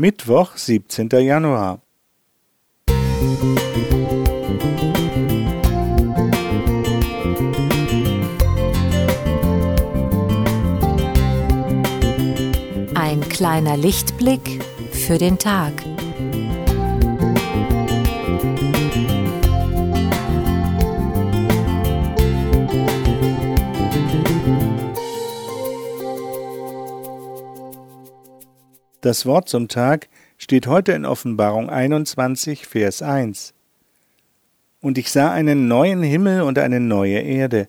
Mittwoch, 17. Januar. Ein kleiner Lichtblick für den Tag. Das Wort zum Tag steht heute in Offenbarung 21, Vers 1. Und ich sah einen neuen Himmel und eine neue Erde,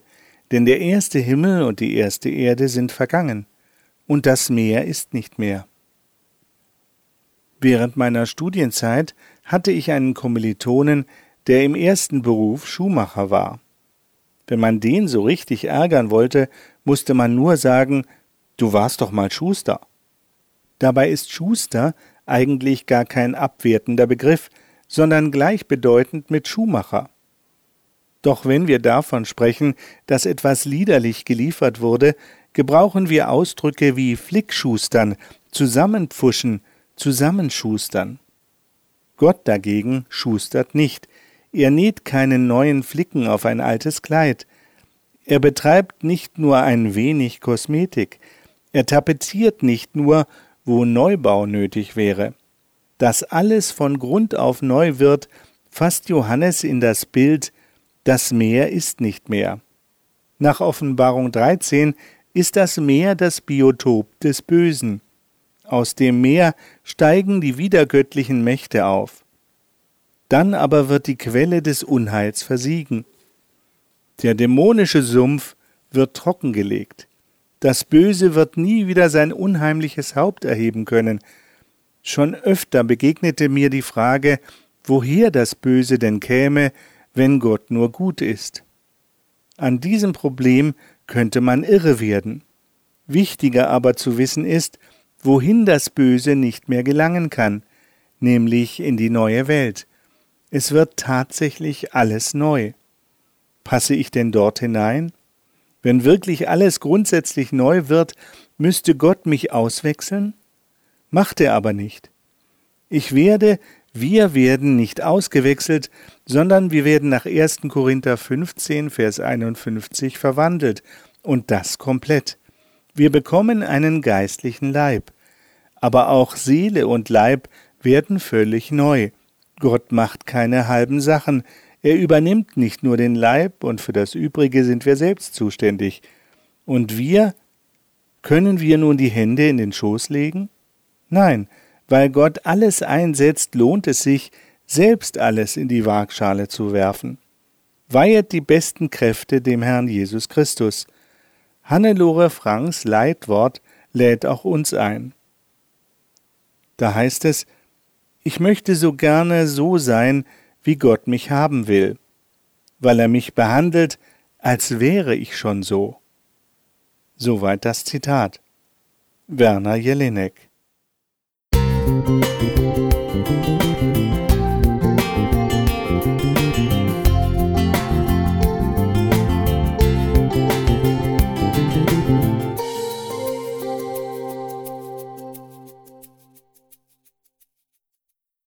denn der erste Himmel und die erste Erde sind vergangen, und das Meer ist nicht mehr. Während meiner Studienzeit hatte ich einen Kommilitonen, der im ersten Beruf Schuhmacher war. Wenn man den so richtig ärgern wollte, musste man nur sagen, du warst doch mal Schuster. Dabei ist Schuster eigentlich gar kein abwertender Begriff, sondern gleichbedeutend mit Schuhmacher. Doch wenn wir davon sprechen, dass etwas liederlich geliefert wurde, gebrauchen wir Ausdrücke wie Flickschustern, zusammenpfuschen, zusammenschustern. Gott dagegen schustert nicht, er näht keinen neuen Flicken auf ein altes Kleid, er betreibt nicht nur ein wenig Kosmetik, er tapeziert nicht nur, wo Neubau nötig wäre. Dass alles von Grund auf neu wird, fasst Johannes in das Bild, das Meer ist nicht mehr. Nach Offenbarung 13 ist das Meer das Biotop des Bösen. Aus dem Meer steigen die widergöttlichen Mächte auf. Dann aber wird die Quelle des Unheils versiegen. Der dämonische Sumpf wird trockengelegt. Das Böse wird nie wieder sein unheimliches Haupt erheben können. Schon öfter begegnete mir die Frage, woher das Böse denn käme, wenn Gott nur gut ist. An diesem Problem könnte man irre werden. Wichtiger aber zu wissen ist, wohin das Böse nicht mehr gelangen kann, nämlich in die neue Welt. Es wird tatsächlich alles neu. Passe ich denn dort hinein? Wenn wirklich alles grundsätzlich neu wird, müsste Gott mich auswechseln? Macht er aber nicht. Ich werde, wir werden nicht ausgewechselt, sondern wir werden nach 1. Korinther 15, Vers 51 verwandelt, und das komplett. Wir bekommen einen geistlichen Leib. Aber auch Seele und Leib werden völlig neu. Gott macht keine halben Sachen, er übernimmt nicht nur den Leib, und für das Übrige sind wir selbst zuständig. Und wir, können wir nun die Hände in den Schoß legen? Nein, weil Gott alles einsetzt, lohnt es sich, selbst alles in die Waagschale zu werfen. Weihet die besten Kräfte dem Herrn Jesus Christus. Hannelore Franks Leitwort lädt auch uns ein. Da heißt es, ich möchte so gerne so sein, wie Gott mich haben will, weil er mich behandelt, als wäre ich schon so. Soweit das Zitat. Werner Jelinek